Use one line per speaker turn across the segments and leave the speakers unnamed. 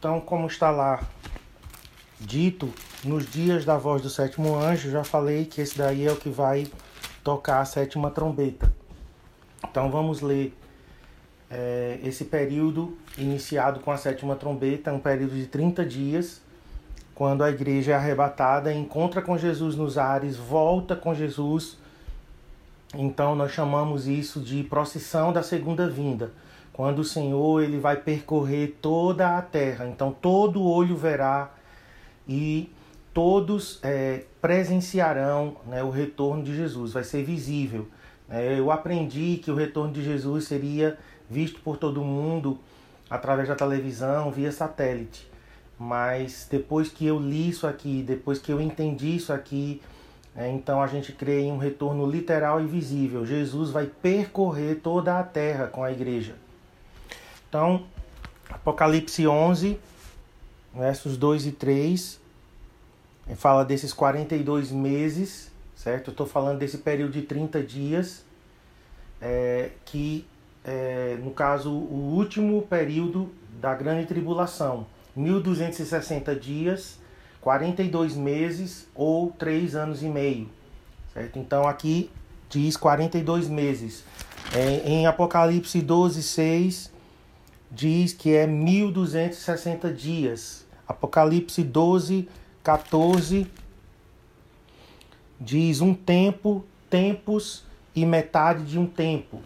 Então, como está lá dito, nos dias da voz do sétimo anjo, já falei que esse daí é o que vai tocar a sétima trombeta. Então, vamos ler é, esse período iniciado com a sétima trombeta, um período de 30 dias, quando a igreja é arrebatada, encontra com Jesus nos ares, volta com Jesus. Então nós chamamos isso de procissão da segunda vinda, quando o Senhor ele vai percorrer toda a terra. Então todo olho verá e todos é, presenciarão né, o retorno de Jesus, vai ser visível. É, eu aprendi que o retorno de Jesus seria visto por todo mundo através da televisão, via satélite. Mas depois que eu li isso aqui, depois que eu entendi isso aqui, é, então a gente crê em um retorno literal e visível. Jesus vai percorrer toda a terra com a igreja. Então, Apocalipse 11, versos 2 e 3, fala desses 42 meses, certo? Estou falando desse período de 30 dias, é, que é, no caso, o último período da grande tribulação, 1260 dias, 42 meses ou 3 anos e meio. Certo? Então aqui diz 42 meses. É, em Apocalipse 12, 6 diz que é 1260 dias. Apocalipse 12, 14 diz um tempo, tempos e metade de um tempo.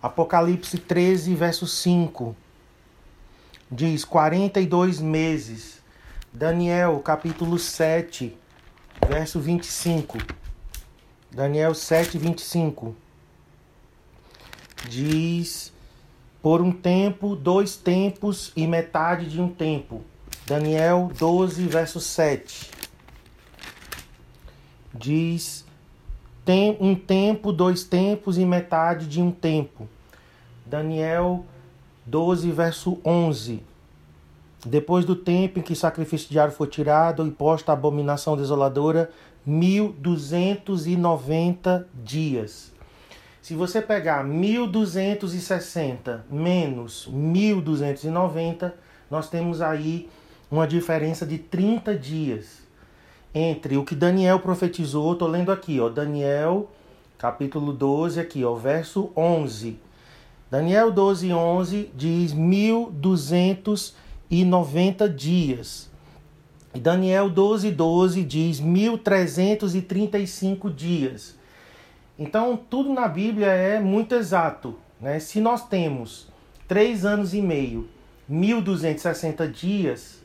Apocalipse 13, verso 5 diz 42 meses. Daniel, capítulo 7, verso 25. Daniel 7, 25. Diz: Por um tempo, dois tempos e metade de um tempo. Daniel 12, verso 7. Diz: Tem um tempo, dois tempos e metade de um tempo. Daniel 12, verso 11. Depois do tempo em que sacrifício diário foi tirado e posta a abominação desoladora, 1290 dias. Se você pegar 1260 menos 1290, nós temos aí uma diferença de 30 dias entre o que Daniel profetizou, estou lendo aqui, ó, Daniel capítulo 12 aqui, ó, verso 11 Daniel 12, 11 diz 1290 dias. E Daniel 12, 12 diz 1335 dias. Então, tudo na Bíblia é muito exato. Né? Se nós temos três anos e meio, 1260 dias,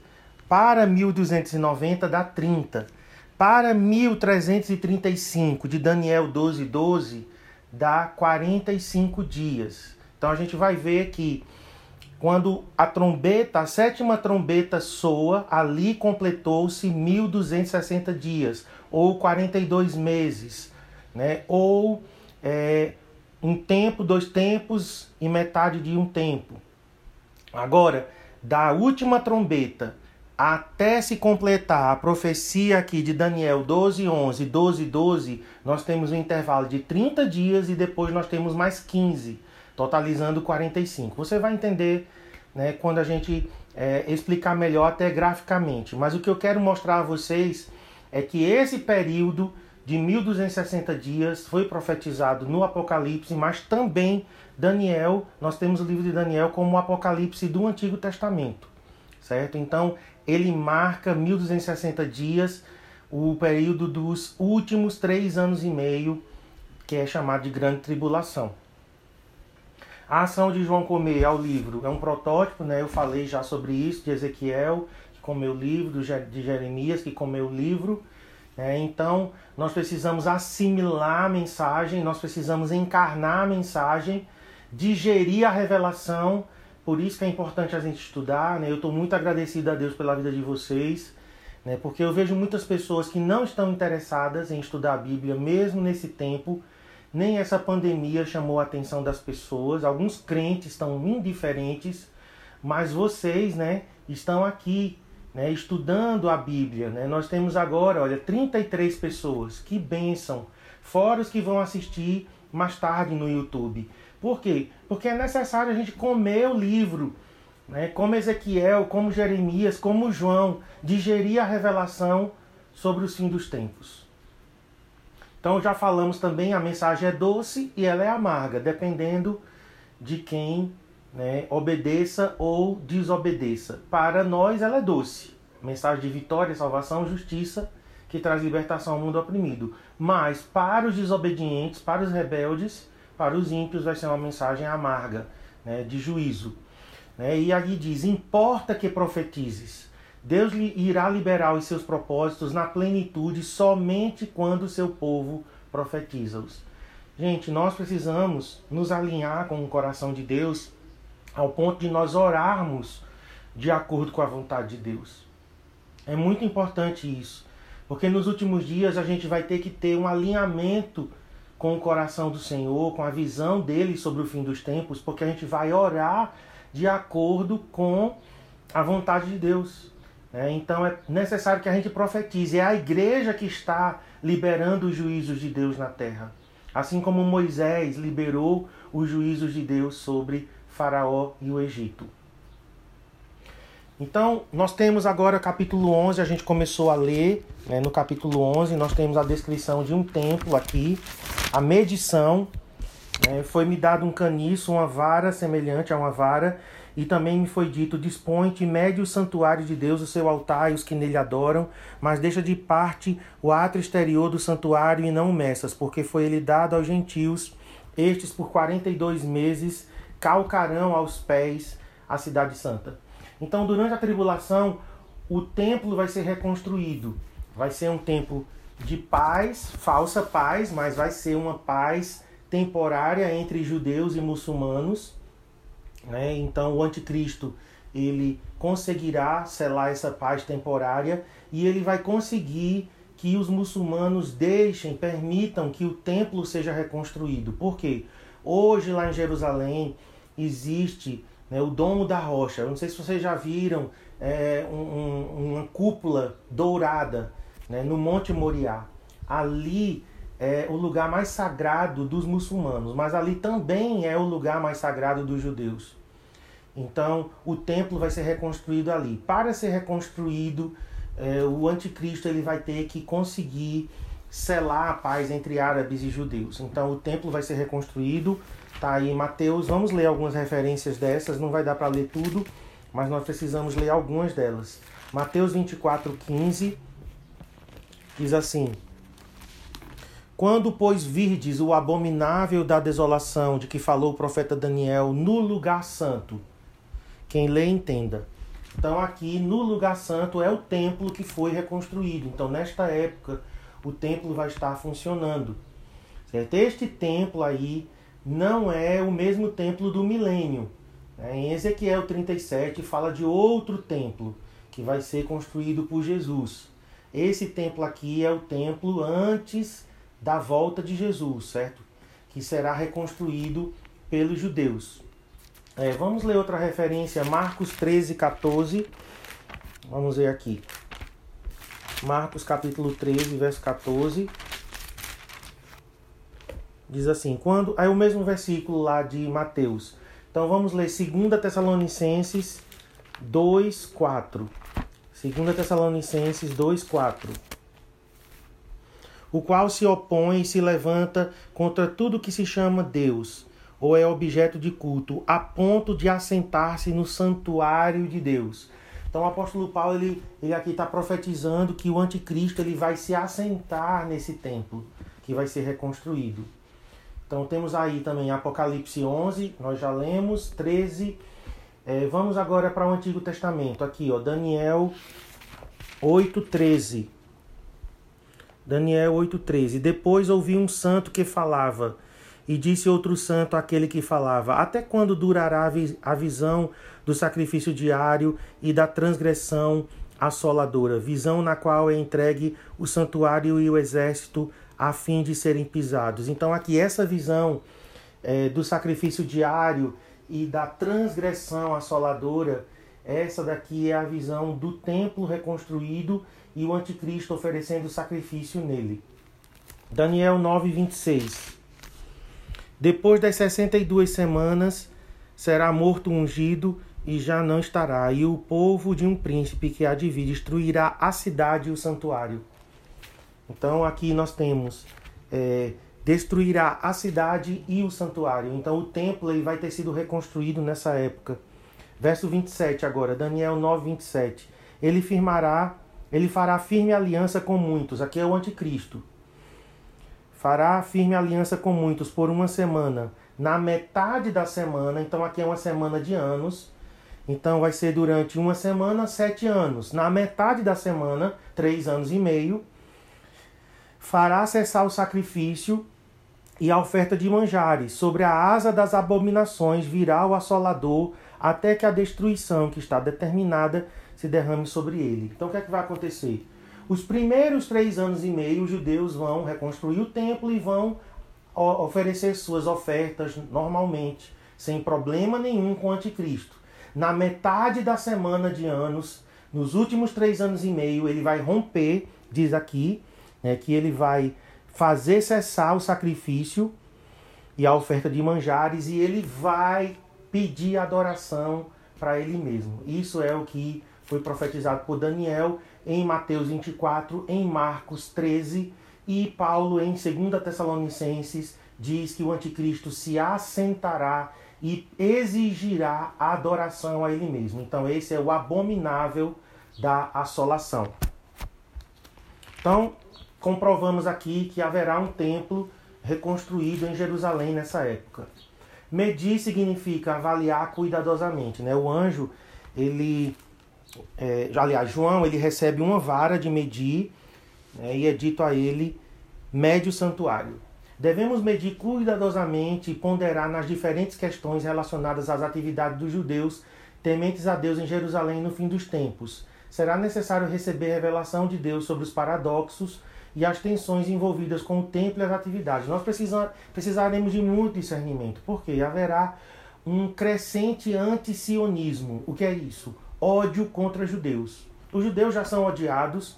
para 1290 dá 30. Para 1335 de Daniel 12, 12 dá 45 dias. Então a gente vai ver que quando a trombeta, a sétima trombeta soa, ali completou-se 1260 dias, ou 42 meses, né? ou é, um tempo, dois tempos e metade de um tempo. Agora, da última trombeta até se completar a profecia aqui de Daniel 12, 11, 12, 12, nós temos um intervalo de 30 dias e depois nós temos mais 15 totalizando 45. Você vai entender né, quando a gente é, explicar melhor até graficamente. Mas o que eu quero mostrar a vocês é que esse período de 1260 dias foi profetizado no Apocalipse, mas também Daniel, nós temos o livro de Daniel como o Apocalipse do Antigo Testamento, certo? Então, ele marca 1260 dias, o período dos últimos três anos e meio, que é chamado de Grande Tribulação. A ação de João comer ao livro é um protótipo, né? Eu falei já sobre isso, de Ezequiel, que comeu o livro, de Jeremias, que comeu o livro. Né? Então, nós precisamos assimilar a mensagem, nós precisamos encarnar a mensagem, digerir a revelação. Por isso que é importante a gente estudar. Né? Eu estou muito agradecido a Deus pela vida de vocês, né? porque eu vejo muitas pessoas que não estão interessadas em estudar a Bíblia, mesmo nesse tempo nem essa pandemia chamou a atenção das pessoas. Alguns crentes estão indiferentes, mas vocês, né, estão aqui, né, estudando a Bíblia, né? Nós temos agora, olha, 33 pessoas. Que bênção! Fora os que vão assistir mais tarde no YouTube. Por quê? Porque é necessário a gente comer o livro. né, como Ezequiel, como Jeremias, como João, digerir a revelação sobre os fim dos tempos. Então já falamos também, a mensagem é doce e ela é amarga, dependendo de quem né, obedeça ou desobedeça. Para nós ela é doce. Mensagem de vitória, salvação, justiça, que traz libertação ao mundo oprimido. Mas para os desobedientes, para os rebeldes, para os ímpios vai ser uma mensagem amarga, né, de juízo. Né? E aí diz: importa que profetizes Deus irá liberar os seus propósitos na plenitude somente quando o seu povo profetiza-os. Gente, nós precisamos nos alinhar com o coração de Deus ao ponto de nós orarmos de acordo com a vontade de Deus. É muito importante isso, porque nos últimos dias a gente vai ter que ter um alinhamento com o coração do Senhor, com a visão dele sobre o fim dos tempos, porque a gente vai orar de acordo com a vontade de Deus. É, então é necessário que a gente profetize. É a igreja que está liberando os juízos de Deus na terra. Assim como Moisés liberou os juízos de Deus sobre Faraó e o Egito. Então, nós temos agora capítulo 11, a gente começou a ler, né, no capítulo 11, nós temos a descrição de um templo aqui, a medição, né, foi me dado um caniço, uma vara semelhante a uma vara, e também me foi dito: Dispõe-te, mede o santuário de Deus, o seu altar e os que nele adoram, mas deixa de parte o átrio exterior do santuário e não o meças, porque foi ele dado aos gentios. Estes, por 42 meses, calcarão aos pés a cidade santa. Então, durante a tribulação, o templo vai ser reconstruído. Vai ser um templo de paz, falsa paz, mas vai ser uma paz temporária entre judeus e muçulmanos né? Então o anticristo ele conseguirá selar essa paz temporária e ele vai conseguir que os muçulmanos deixem, permitam que o templo seja reconstruído. Por quê? Hoje lá em Jerusalém existe né, o Domo da Rocha. Eu não sei se vocês já viram é, um, uma cúpula dourada né, no Monte Moriá. Ali é o lugar mais sagrado dos muçulmanos, mas ali também é o lugar mais sagrado dos judeus. Então, o templo vai ser reconstruído ali. Para ser reconstruído, é, o anticristo ele vai ter que conseguir selar a paz entre árabes e judeus. Então, o templo vai ser reconstruído. Tá aí Mateus, vamos ler algumas referências dessas, não vai dar para ler tudo, mas nós precisamos ler algumas delas. Mateus 24:15 diz assim: quando, pois, virdes o abominável da desolação de que falou o profeta Daniel no lugar santo, quem lê entenda. Então, aqui no lugar santo é o templo que foi reconstruído. Então, nesta época, o templo vai estar funcionando. Certo? Este templo aí não é o mesmo templo do milênio. Né? Em Ezequiel 37 fala de outro templo que vai ser construído por Jesus. Esse templo aqui é o templo antes da volta de Jesus, certo? Que será reconstruído pelos judeus. É, vamos ler outra referência, Marcos 13, 14. Vamos ver aqui. Marcos capítulo 13, verso 14. Diz assim, quando. Aí o mesmo versículo lá de Mateus. Então vamos ler 2 Tessalonicenses 2, 4. 2 Tessalonicenses 2, 4 o qual se opõe e se levanta contra tudo que se chama Deus ou é objeto de culto, a ponto de assentar-se no santuário de Deus. Então o apóstolo Paulo ele, ele aqui está profetizando que o anticristo ele vai se assentar nesse templo que vai ser reconstruído. Então temos aí também Apocalipse 11, nós já lemos, 13. É, vamos agora para o Antigo Testamento, aqui ó, Daniel 8, 13. Daniel 8,13. Depois ouvi um santo que falava, e disse outro santo àquele que falava: Até quando durará a visão do sacrifício diário e da transgressão assoladora? Visão na qual é entregue o santuário e o exército a fim de serem pisados. Então, aqui, essa visão é, do sacrifício diário e da transgressão assoladora, essa daqui é a visão do templo reconstruído e o anticristo oferecendo sacrifício nele. Daniel 9:26. Depois das 62 semanas será morto ungido e já não estará, e o povo de um príncipe que há de vir destruirá a cidade e o santuário. Então aqui nós temos é, destruirá a cidade e o santuário. Então o templo ele vai ter sido reconstruído nessa época. Verso 27 agora, Daniel 9, 27. Ele firmará, ele fará firme aliança com muitos. Aqui é o anticristo. Fará firme aliança com muitos por uma semana. Na metade da semana, então aqui é uma semana de anos. Então vai ser durante uma semana, sete anos. Na metade da semana, três anos e meio fará cessar o sacrifício e a oferta de manjares. Sobre a asa das abominações virá o assolador, até que a destruição que está determinada se derrame sobre ele. Então o que é que vai acontecer? Os primeiros três anos e meio, os judeus vão reconstruir o templo e vão oferecer suas ofertas normalmente, sem problema nenhum com o anticristo. Na metade da semana de anos, nos últimos três anos e meio, ele vai romper, diz aqui, né, que ele vai fazer cessar o sacrifício e a oferta de manjares e ele vai pedir adoração para ele mesmo. Isso é o que foi profetizado por Daniel em Mateus 24, em Marcos 13 e Paulo em 2 Tessalonicenses diz que o anticristo se assentará e exigirá adoração a ele mesmo. Então esse é o abominável da assolação. Então, comprovamos aqui que haverá um templo reconstruído em Jerusalém nessa época. Medir significa avaliar cuidadosamente, né? O anjo, ele, é, aliás, João, ele recebe uma vara de medir né? e é dito a ele, mede o santuário. Devemos medir cuidadosamente e ponderar nas diferentes questões relacionadas às atividades dos judeus tementes a Deus em Jerusalém no fim dos tempos. Será necessário receber revelação de Deus sobre os paradoxos e as tensões envolvidas com o templo e as atividades. Nós precisaremos de muito discernimento, porque haverá um crescente anti-sionismo. O que é isso? Ódio contra judeus. Os judeus já são odiados,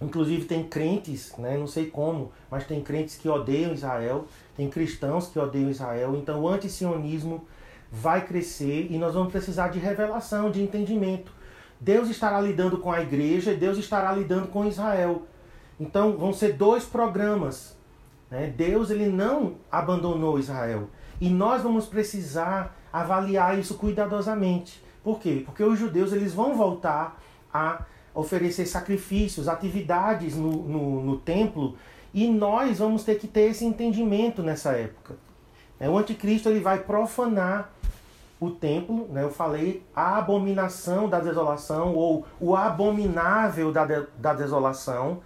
inclusive tem crentes, né, não sei como, mas tem crentes que odeiam Israel, tem cristãos que odeiam Israel, então o anti-sionismo vai crescer e nós vamos precisar de revelação, de entendimento. Deus estará lidando com a igreja, Deus estará lidando com Israel. Então vão ser dois programas. Né? Deus ele não abandonou Israel. E nós vamos precisar avaliar isso cuidadosamente. Por quê? Porque os judeus eles vão voltar a oferecer sacrifícios, atividades no, no, no templo, e nós vamos ter que ter esse entendimento nessa época. É, o anticristo ele vai profanar o templo, né? eu falei a abominação da desolação, ou o abominável da, de, da desolação,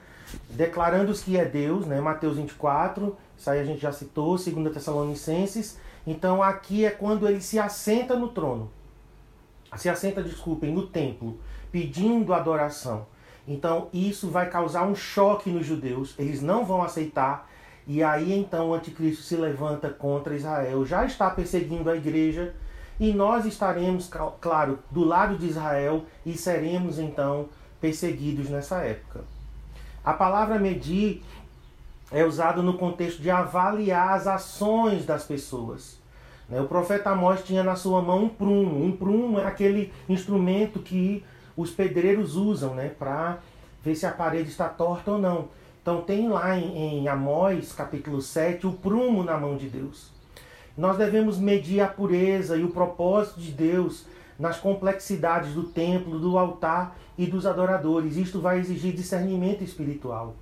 declarando que é Deus, né? Mateus 24, isso aí a gente já citou, 2 Tessalonicenses. Então aqui é quando ele se assenta no trono. Se assenta, desculpem, no templo, pedindo adoração. Então isso vai causar um choque nos judeus, eles não vão aceitar. E aí então o anticristo se levanta contra Israel, já está perseguindo a igreja, e nós estaremos, claro, do lado de Israel e seremos então perseguidos nessa época. A palavra medir é usada no contexto de avaliar as ações das pessoas. Né? O profeta Amós tinha na sua mão um prumo. Um prumo é aquele instrumento que os pedreiros usam né? para ver se a parede está torta ou não. Então tem lá em, em Amós, capítulo 7, o prumo na mão de Deus. Nós devemos medir a pureza e o propósito de Deus nas complexidades do templo, do altar e dos adoradores. Isto vai exigir discernimento espiritual.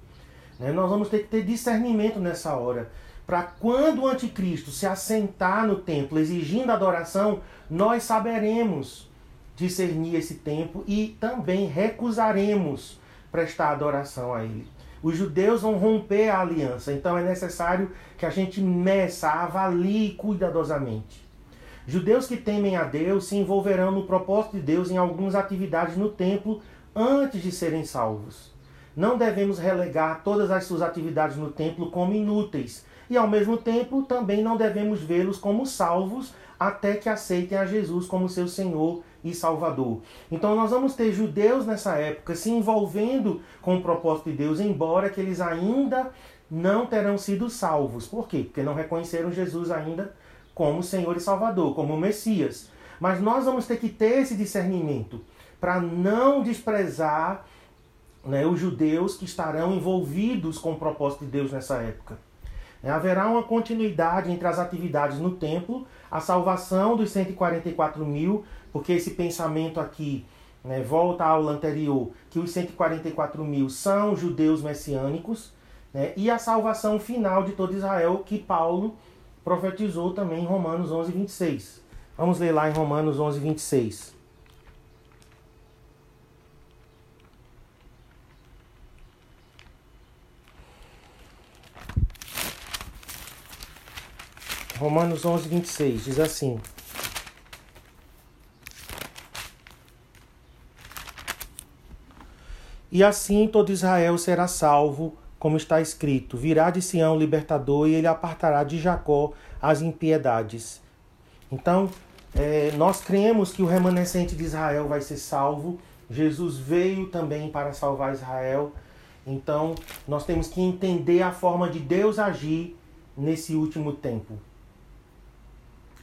Né? Nós vamos ter que ter discernimento nessa hora. Para quando o anticristo se assentar no templo exigindo adoração, nós saberemos discernir esse tempo e também recusaremos prestar adoração a ele. Os judeus vão romper a aliança, então é necessário que a gente meça, avalie cuidadosamente. Judeus que temem a Deus se envolverão no propósito de Deus em algumas atividades no templo antes de serem salvos. Não devemos relegar todas as suas atividades no templo como inúteis, e ao mesmo tempo também não devemos vê-los como salvos até que aceitem a Jesus como seu Senhor e Salvador. Então nós vamos ter judeus nessa época se envolvendo com o propósito de Deus, embora que eles ainda não terão sido salvos. Por quê? Porque não reconheceram Jesus ainda como Senhor e Salvador, como Messias. Mas nós vamos ter que ter esse discernimento para não desprezar né, os judeus que estarão envolvidos com o propósito de Deus nessa época. É, haverá uma continuidade entre as atividades no templo, a salvação dos 144 mil, porque esse pensamento aqui né, volta à aula anterior, que os 144 mil são judeus messiânicos, né, e a salvação final de todo Israel, que Paulo profetizou também em Romanos 11, 26. Vamos ler lá em Romanos 11, 26. Romanos 11, 26 diz assim: E assim todo Israel será salvo, como está escrito: Virá de Sião o libertador e ele apartará de Jacó as impiedades. Então, é, nós cremos que o remanescente de Israel vai ser salvo. Jesus veio também para salvar Israel. Então, nós temos que entender a forma de Deus agir nesse último tempo.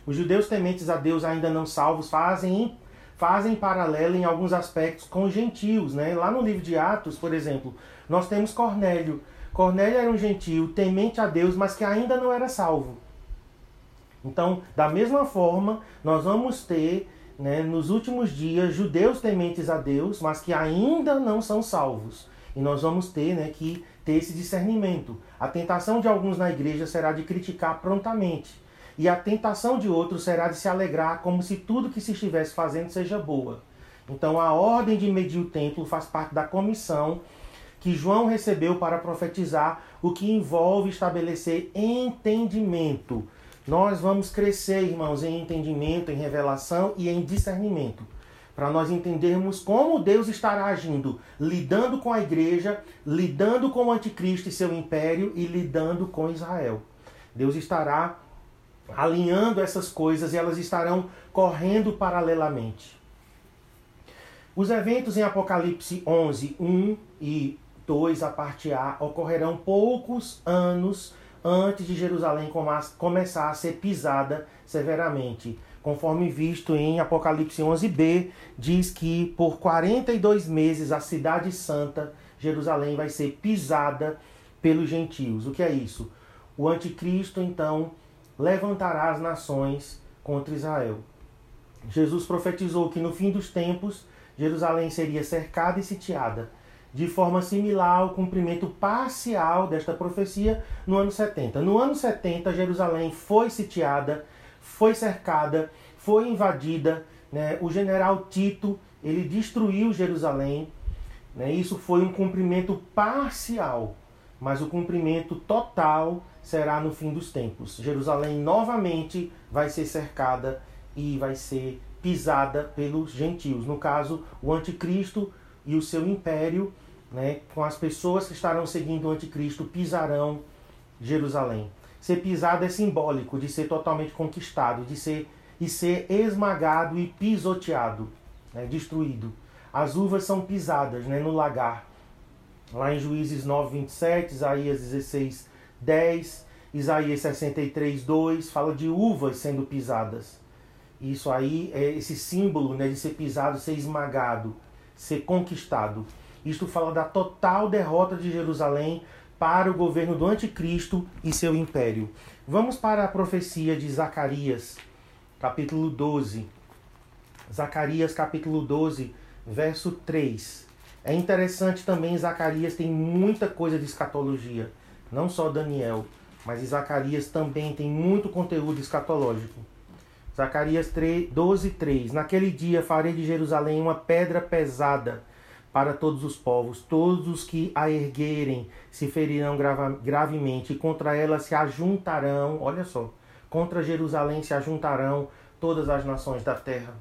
Os judeus tementes a Deus ainda não salvos fazem fazem paralelo em alguns aspectos com os gentios, né? Lá no livro de Atos, por exemplo, nós temos Cornélio. Cornélio era um gentio temente a Deus, mas que ainda não era salvo. Então, da mesma forma, nós vamos ter né, nos últimos dias judeus tementes a Deus, mas que ainda não são salvos. E nós vamos ter né, que ter esse discernimento. A tentação de alguns na igreja será de criticar prontamente e a tentação de outros será de se alegrar como se tudo que se estivesse fazendo seja boa. Então a ordem de medir o templo faz parte da comissão que João recebeu para profetizar, o que envolve estabelecer entendimento. Nós vamos crescer, irmãos, em entendimento, em revelação e em discernimento, para nós entendermos como Deus estará agindo, lidando com a igreja, lidando com o anticristo e seu império e lidando com Israel. Deus estará alinhando essas coisas e elas estarão correndo paralelamente. Os eventos em Apocalipse 11, 1 e 2, a parte A, ocorrerão poucos anos antes de Jerusalém começar a ser pisada severamente. Conforme visto em Apocalipse 11b, diz que por 42 meses a cidade santa, Jerusalém, vai ser pisada pelos gentios. O que é isso? O anticristo, então, levantará as nações contra Israel. Jesus profetizou que no fim dos tempos Jerusalém seria cercada e sitiada, de forma similar ao cumprimento parcial desta profecia no ano 70. No ano 70, Jerusalém foi sitiada, foi cercada, foi invadida. Né? O general Tito ele destruiu Jerusalém. Né? Isso foi um cumprimento parcial, mas o cumprimento total será no fim dos tempos. Jerusalém novamente vai ser cercada e vai ser pisada pelos gentios. No caso, o anticristo e o seu império, né, com as pessoas que estarão seguindo o anticristo, pisarão Jerusalém. Ser pisado é simbólico de ser totalmente conquistado, de ser e ser esmagado e pisoteado, né, destruído. As uvas são pisadas né, no lagar. Lá em Juízes 9, 27, Isaías 16, 10, Isaías 63, 2 fala de uvas sendo pisadas. Isso aí é esse símbolo né, de ser pisado, ser esmagado, ser conquistado. Isto fala da total derrota de Jerusalém para o governo do anticristo e seu império. Vamos para a profecia de Zacarias, capítulo 12. Zacarias, capítulo 12, verso 3. É interessante também, Zacarias tem muita coisa de escatologia. Não só Daniel, mas Zacarias também tem muito conteúdo escatológico. Zacarias 3, 12, 3. Naquele dia farei de Jerusalém uma pedra pesada para todos os povos. Todos os que a erguerem se ferirão grava, gravemente, e contra ela se ajuntarão, olha só, contra Jerusalém se ajuntarão todas as nações da terra.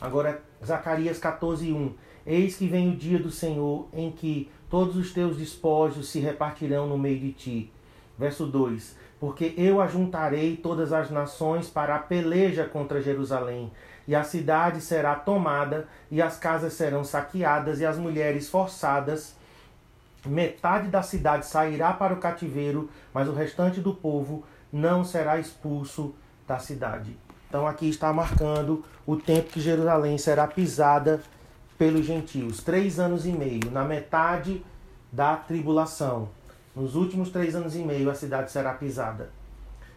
Agora, Zacarias 14, 1. Eis que vem o dia do Senhor em que todos os teus despojos se repartirão no meio de ti. Verso 2: Porque eu ajuntarei todas as nações para a peleja contra Jerusalém, e a cidade será tomada, e as casas serão saqueadas, e as mulheres forçadas. Metade da cidade sairá para o cativeiro, mas o restante do povo não será expulso da cidade. Então aqui está marcando o tempo que Jerusalém será pisada pelos gentios. Três anos e meio, na metade da tribulação. Nos últimos três anos e meio a cidade será pisada.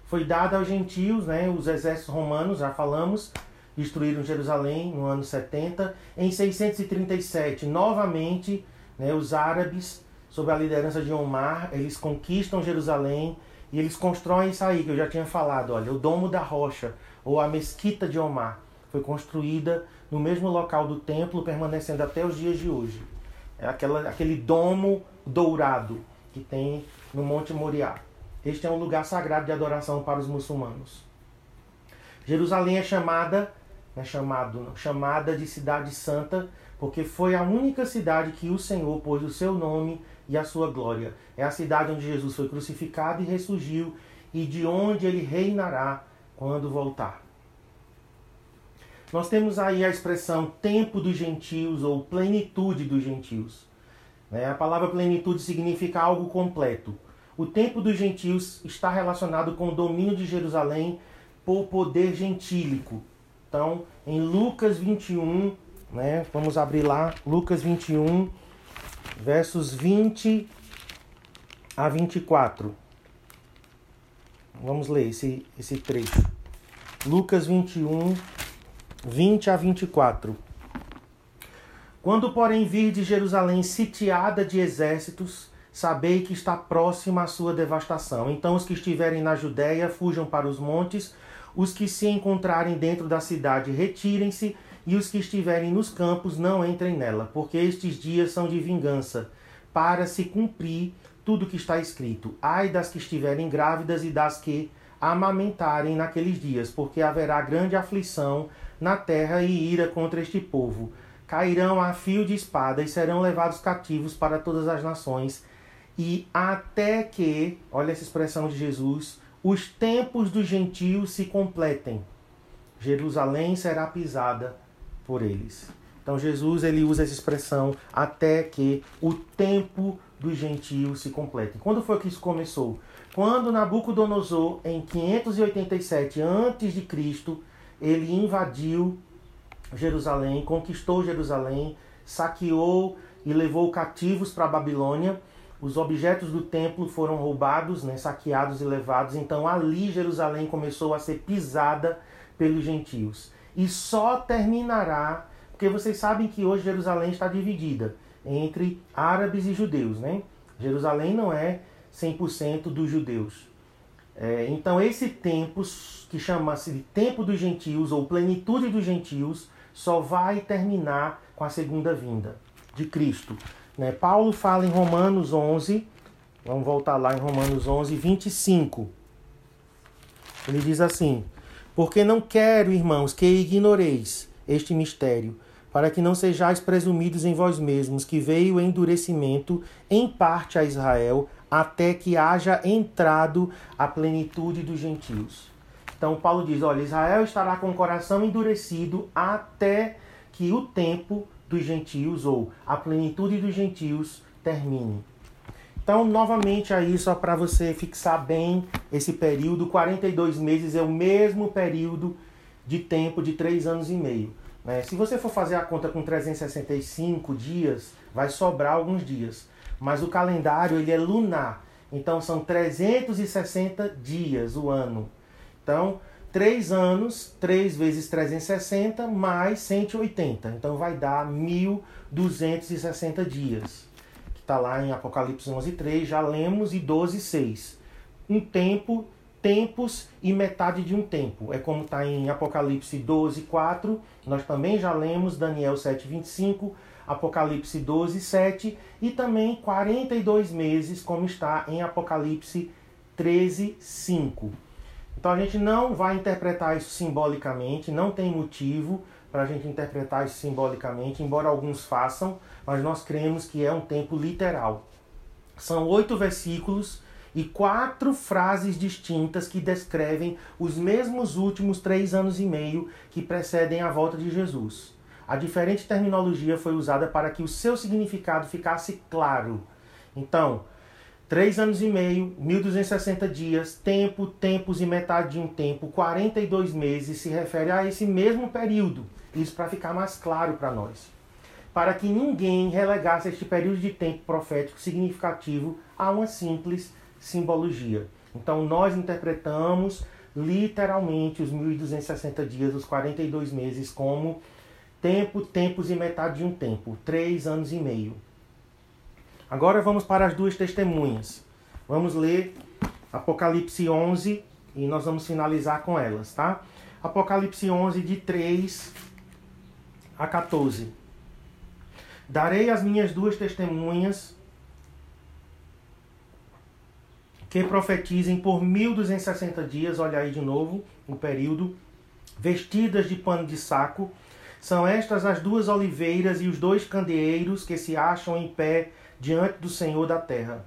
Foi dada aos gentios, né, os exércitos romanos, já falamos, destruíram Jerusalém no ano 70. Em 637, novamente, né, os árabes, sob a liderança de Omar, eles conquistam Jerusalém e eles constroem isso aí que eu já tinha falado, olha, o Domo da Rocha, ou a Mesquita de Omar, foi construída no mesmo local do templo, permanecendo até os dias de hoje. É aquela, aquele domo dourado que tem no Monte Moriá. Este é um lugar sagrado de adoração para os muçulmanos. Jerusalém é chamada, é chamado, chamada de cidade santa, porque foi a única cidade que o Senhor pôs o seu nome e a sua glória. É a cidade onde Jesus foi crucificado e ressurgiu e de onde ele reinará quando voltar. Nós temos aí a expressão tempo dos gentios ou plenitude dos gentios. Né? A palavra plenitude significa algo completo. O tempo dos gentios está relacionado com o domínio de Jerusalém por poder gentílico. Então, em Lucas 21, né, vamos abrir lá, Lucas 21, versos 20 a 24. Vamos ler esse, esse trecho. Lucas 21, 20 a 24. Quando, porém, vir de Jerusalém sitiada de exércitos, sabei que está próxima a sua devastação. Então os que estiverem na Judéia fujam para os montes, os que se encontrarem dentro da cidade retirem-se, e os que estiverem nos campos não entrem nela, porque estes dias são de vingança, para se cumprir tudo que está escrito. Ai das que estiverem grávidas e das que amamentarem naqueles dias, porque haverá grande aflição na terra e ira contra este povo. Cairão a fio de espada e serão levados cativos para todas as nações, e até que, olha essa expressão de Jesus, os tempos dos gentios se completem. Jerusalém será pisada por eles. Então Jesus ele usa essa expressão até que o tempo dos gentios se complete. Quando foi que isso começou? Quando Nabucodonosor em 587 a.C., ele invadiu Jerusalém, conquistou Jerusalém, saqueou e levou cativos para a Babilônia os objetos do templo foram roubados, né, saqueados e levados. Então ali Jerusalém começou a ser pisada pelos gentios. E só terminará, porque vocês sabem que hoje Jerusalém está dividida entre árabes e judeus. Né? Jerusalém não é 100% dos judeus. É, então esse tempo, que chama-se de tempo dos gentios ou plenitude dos gentios, só vai terminar com a segunda vinda de Cristo. Né? Paulo fala em Romanos 11, vamos voltar lá em Romanos 11, 25. Ele diz assim: Porque não quero, irmãos, que ignoreis este mistério, para que não sejais presumidos em vós mesmos, que veio o endurecimento em parte a Israel, até que haja entrado a plenitude dos gentios. Então Paulo diz: olha, Israel estará com o coração endurecido até que o tempo dos gentios ou a plenitude dos gentios termine. Então, novamente aí só para você fixar bem esse período, 42 meses é o mesmo período de tempo de 3 anos e meio. Né? Se você for fazer a conta com 365 dias, vai sobrar alguns dias. Mas o calendário ele é lunar, então são 360 dias o ano. Então, 3 anos, 3 vezes 360 mais 180. Então vai dar 1260 dias. Que está lá em Apocalipse 11, 3, já lemos, e 12, 6. Um tempo, tempos e metade de um tempo. É como está em Apocalipse 12, 4. Nós também já lemos Daniel 7, 25. Apocalipse 12, 7 e também 42 meses, como está em Apocalipse 13, 5. Então a gente não vai interpretar isso simbolicamente, não tem motivo para a gente interpretar isso simbolicamente, embora alguns façam, mas nós cremos que é um tempo literal. São oito versículos e quatro frases distintas que descrevem os mesmos últimos três anos e meio que precedem a volta de Jesus. A diferente terminologia foi usada para que o seu significado ficasse claro. Então, Três anos e meio, 1260 dias, tempo, tempos e metade de um tempo, 42 meses, se refere a esse mesmo período. Isso para ficar mais claro para nós. Para que ninguém relegasse este período de tempo profético significativo a uma simples simbologia. Então nós interpretamos literalmente os 1260 dias, os 42 meses, como tempo, tempos e metade de um tempo, três anos e meio. Agora vamos para as duas testemunhas. Vamos ler Apocalipse 11 e nós vamos finalizar com elas, tá? Apocalipse 11, de 3 a 14. Darei as minhas duas testemunhas que profetizem por 1260 dias, olha aí de novo o período, vestidas de pano de saco. São estas as duas oliveiras e os dois candeeiros que se acham em pé diante do Senhor da terra.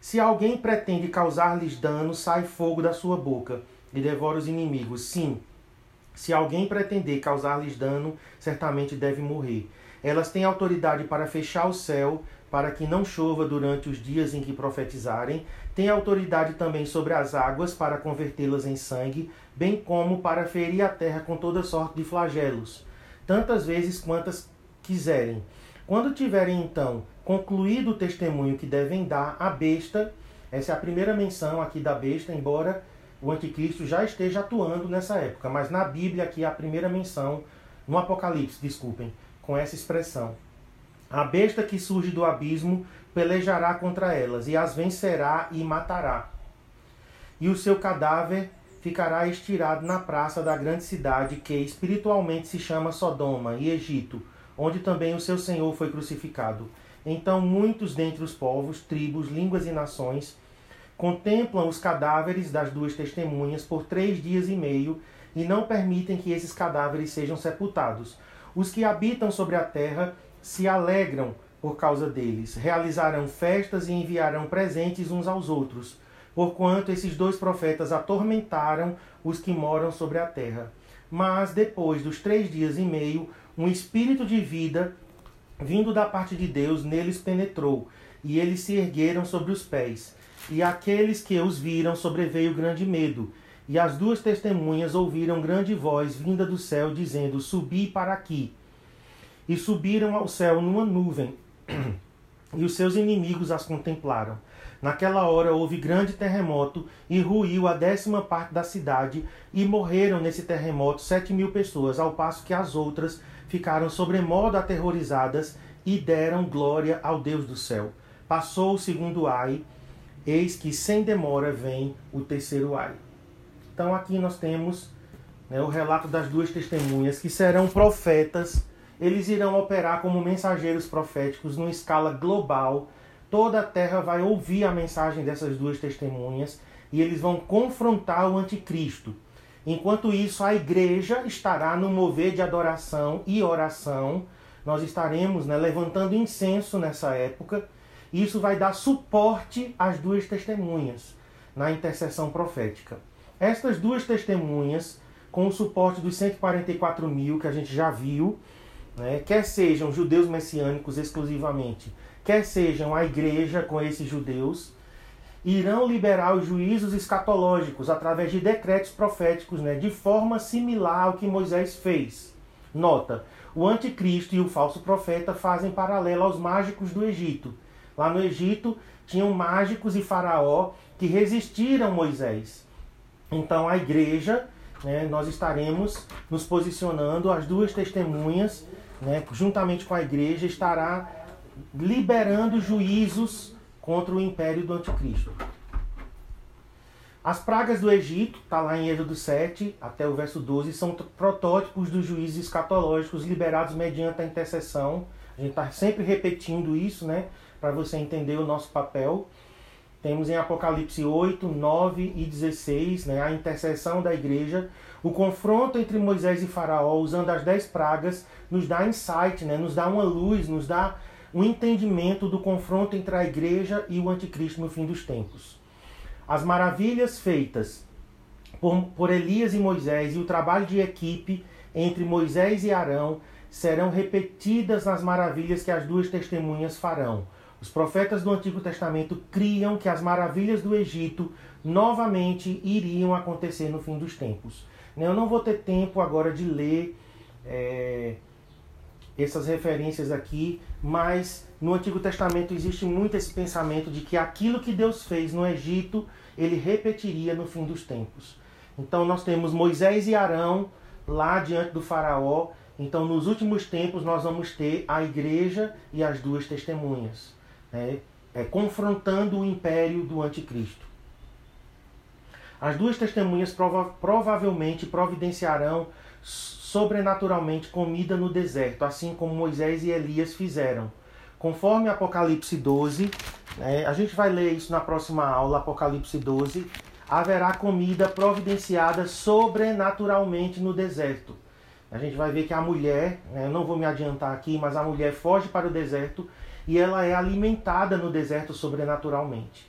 Se alguém pretende causar-lhes dano, sai fogo da sua boca e devora os inimigos. Sim, se alguém pretender causar-lhes dano, certamente deve morrer. Elas têm autoridade para fechar o céu, para que não chova durante os dias em que profetizarem. Têm autoridade também sobre as águas, para convertê-las em sangue, bem como para ferir a terra com toda sorte de flagelos, tantas vezes quantas quiserem. Quando tiverem então concluído o testemunho que devem dar, a besta, essa é a primeira menção aqui da besta, embora o anticristo já esteja atuando nessa época, mas na Bíblia aqui é a primeira menção, no Apocalipse, desculpem, com essa expressão. A besta que surge do abismo pelejará contra elas, e as vencerá e matará. E o seu cadáver ficará estirado na praça da grande cidade, que espiritualmente se chama Sodoma e Egito, onde também o seu Senhor foi crucificado. Então muitos dentre os povos, tribos, línguas e nações contemplam os cadáveres das duas testemunhas por três dias e meio e não permitem que esses cadáveres sejam sepultados. Os que habitam sobre a terra se alegram por causa deles, realizarão festas e enviarão presentes uns aos outros, porquanto esses dois profetas atormentaram os que moram sobre a terra. Mas depois dos três dias e meio, um espírito de vida, vindo da parte de Deus, neles penetrou, e eles se ergueram sobre os pés. E aqueles que os viram sobreveio grande medo. E as duas testemunhas ouviram grande voz vinda do céu, dizendo: Subi para aqui. E subiram ao céu numa nuvem, e os seus inimigos as contemplaram. Naquela hora houve grande terremoto e ruiu a décima parte da cidade, e morreram nesse terremoto sete mil pessoas, ao passo que as outras ficaram sobremodo aterrorizadas e deram glória ao Deus do céu. Passou o segundo ai, eis que sem demora vem o terceiro ai. Então aqui nós temos né, o relato das duas testemunhas que serão profetas. Eles irão operar como mensageiros proféticos numa escala global. Toda a terra vai ouvir a mensagem dessas duas testemunhas e eles vão confrontar o anticristo. Enquanto isso, a igreja estará no mover de adoração e oração. Nós estaremos né, levantando incenso nessa época. Isso vai dar suporte às duas testemunhas na intercessão profética. Estas duas testemunhas, com o suporte dos 144 mil que a gente já viu, né, quer sejam judeus messiânicos exclusivamente, quer sejam a igreja com esses judeus, irão liberar os juízos escatológicos através de decretos proféticos, né, de forma similar ao que Moisés fez. Nota: o anticristo e o falso profeta fazem paralelo aos mágicos do Egito. Lá no Egito tinham mágicos e faraó que resistiram Moisés. Então a igreja, né, nós estaremos nos posicionando, as duas testemunhas, né, juntamente com a igreja, estará liberando juízos contra o império do anticristo. As pragas do Egito, está lá em Êxodo 7 até o verso 12, são protótipos dos juízes escatológicos liberados mediante a intercessão. A gente está sempre repetindo isso, né? Para você entender o nosso papel. Temos em Apocalipse 8, 9 e 16 né, a intercessão da igreja. O confronto entre Moisés e Faraó, usando as dez pragas, nos dá insight, né, nos dá uma luz, nos dá um entendimento do confronto entre a igreja e o anticristo no fim dos tempos. As maravilhas feitas por, por Elias e Moisés e o trabalho de equipe entre Moisés e Arão serão repetidas nas maravilhas que as duas testemunhas farão. Os profetas do Antigo Testamento criam que as maravilhas do Egito novamente iriam acontecer no fim dos tempos. Eu não vou ter tempo agora de ler é, essas referências aqui, mas no Antigo Testamento existe muito esse pensamento de que aquilo que Deus fez no Egito, ele repetiria no fim dos tempos. Então nós temos Moisés e Arão lá diante do Faraó. Então, nos últimos tempos, nós vamos ter a igreja e as duas testemunhas né, é, confrontando o império do anticristo. As duas testemunhas prova provavelmente providenciarão sobrenaturalmente comida no deserto, assim como Moisés e Elias fizeram. Conforme Apocalipse 12, né, a gente vai ler isso na próxima aula, Apocalipse 12, haverá comida providenciada sobrenaturalmente no deserto. A gente vai ver que a mulher, né, eu não vou me adiantar aqui, mas a mulher foge para o deserto e ela é alimentada no deserto sobrenaturalmente.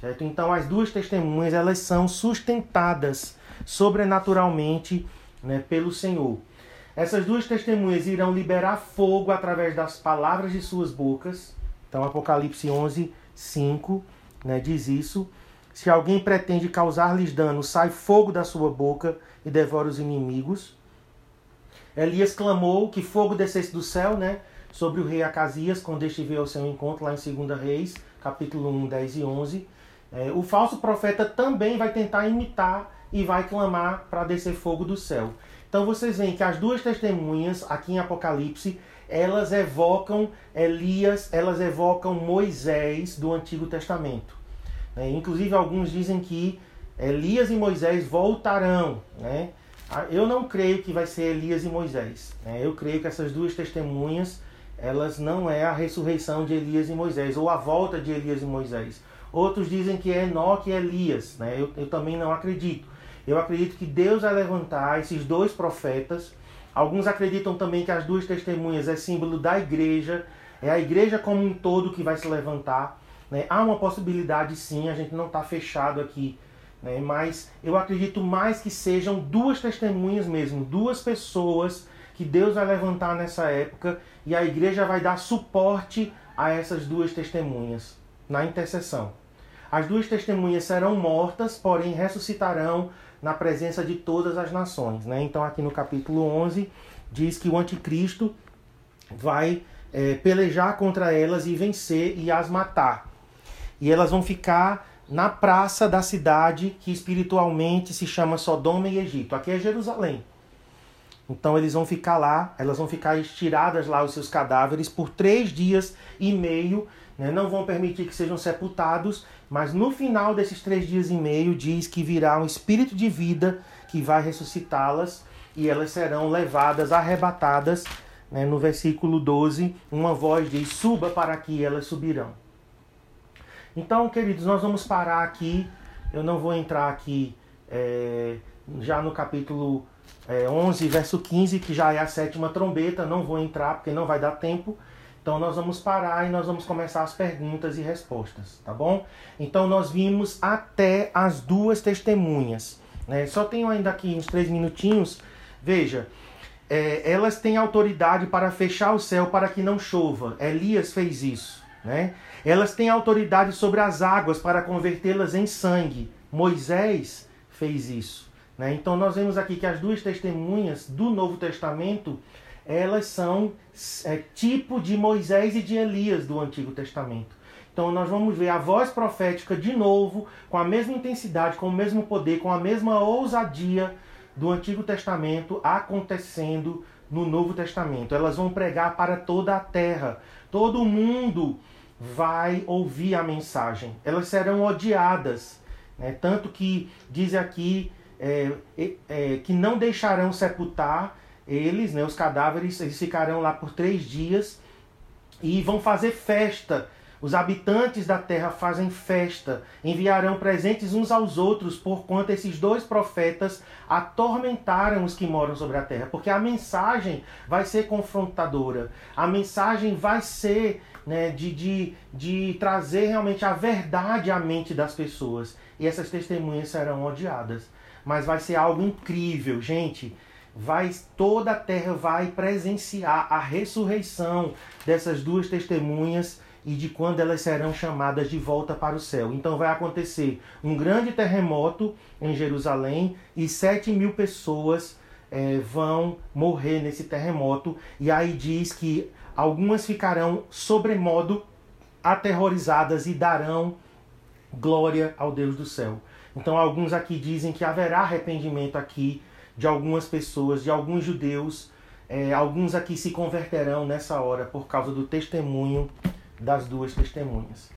Certo? Então as duas testemunhas elas são sustentadas sobrenaturalmente né, pelo Senhor. Essas duas testemunhas irão liberar fogo através das palavras de suas bocas. Então Apocalipse 11, 5 né, diz isso. Se alguém pretende causar-lhes dano, sai fogo da sua boca e devora os inimigos. Elias clamou que fogo descesse do céu, né? sobre o rei Acasias, quando este veio ao seu encontro lá em 2 Reis, capítulo 1, 10 e 11. É, o falso profeta também vai tentar imitar e vai clamar para descer fogo do céu. Então vocês veem que as duas testemunhas aqui em Apocalipse, elas evocam Elias, elas evocam Moisés do Antigo Testamento. É, inclusive alguns dizem que Elias e Moisés voltarão, né? Ah, eu não creio que vai ser Elias e Moisés. Né? Eu creio que essas duas testemunhas elas não é a ressurreição de Elias e Moisés, ou a volta de Elias e Moisés. Outros dizem que é Enoque e Elias, né? eu, eu também não acredito. Eu acredito que Deus vai levantar esses dois profetas. Alguns acreditam também que as duas testemunhas é símbolo da igreja, é a igreja como um todo que vai se levantar. Né? Há uma possibilidade sim, a gente não está fechado aqui, né? mas eu acredito mais que sejam duas testemunhas mesmo, duas pessoas que Deus vai levantar nessa época e a igreja vai dar suporte a essas duas testemunhas na intercessão. As duas testemunhas serão mortas, porém ressuscitarão na presença de todas as nações. Né? Então, aqui no capítulo 11, diz que o anticristo vai é, pelejar contra elas e vencer e as matar. E elas vão ficar na praça da cidade que espiritualmente se chama Sodoma e Egito. Aqui é Jerusalém. Então eles vão ficar lá, elas vão ficar estiradas lá os seus cadáveres por três dias e meio. Né? Não vão permitir que sejam sepultados, mas no final desses três dias e meio diz que virá um espírito de vida que vai ressuscitá-las e elas serão levadas, arrebatadas. Né? No versículo 12, uma voz diz: Suba para que elas subirão. Então, queridos, nós vamos parar aqui. Eu não vou entrar aqui é, já no capítulo é, 11, verso 15, que já é a sétima trombeta. Não vou entrar porque não vai dar tempo. Então nós vamos parar e nós vamos começar as perguntas e respostas, tá bom? Então nós vimos até as duas testemunhas. Né? Só tenho ainda aqui uns três minutinhos. Veja, é, elas têm autoridade para fechar o céu para que não chova. Elias fez isso. Né? Elas têm autoridade sobre as águas para convertê-las em sangue. Moisés fez isso. Né? Então nós vemos aqui que as duas testemunhas do Novo Testamento elas são é, tipo de Moisés e de Elias do Antigo Testamento. Então nós vamos ver a voz profética de novo, com a mesma intensidade, com o mesmo poder, com a mesma ousadia do Antigo Testamento acontecendo no Novo Testamento. Elas vão pregar para toda a terra. Todo mundo vai ouvir a mensagem. Elas serão odiadas. Né? Tanto que diz aqui é, é, que não deixarão sepultar eles, né, os cadáveres, eles ficarão lá por três dias e vão fazer festa. Os habitantes da terra fazem festa, enviarão presentes uns aos outros, porquanto esses dois profetas atormentaram os que moram sobre a terra. Porque a mensagem vai ser confrontadora, a mensagem vai ser né, de, de, de trazer realmente a verdade à mente das pessoas. E essas testemunhas serão odiadas mas vai ser algo incrível, gente. Vai toda a terra vai presenciar a ressurreição dessas duas testemunhas e de quando elas serão chamadas de volta para o céu. Então vai acontecer um grande terremoto em Jerusalém e sete mil pessoas é, vão morrer nesse terremoto. E aí diz que algumas ficarão sobremodo aterrorizadas e darão glória ao Deus do céu. Então alguns aqui dizem que haverá arrependimento aqui de algumas pessoas, de alguns judeus. É, alguns aqui se converterão nessa hora por causa do testemunho das duas testemunhas.